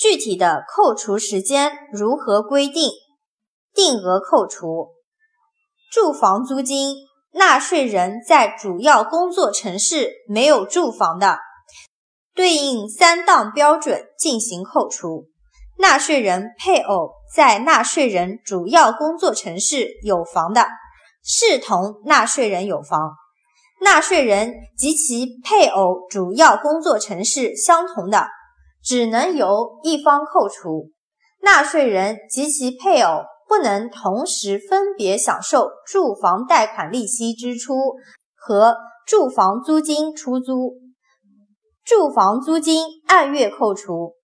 具体的扣除时间如何规定？定额扣除住房租金，纳税人在主要工作城市没有住房的，对应三档标准进行扣除。纳税人配偶在纳税人主要工作城市有房的，视同纳税人有房。纳税人及其配偶主要工作城市相同的，只能由一方扣除。纳税人及其配偶不能同时分别享受住房贷款利息支出和住房租金出租。住房租金按月扣除。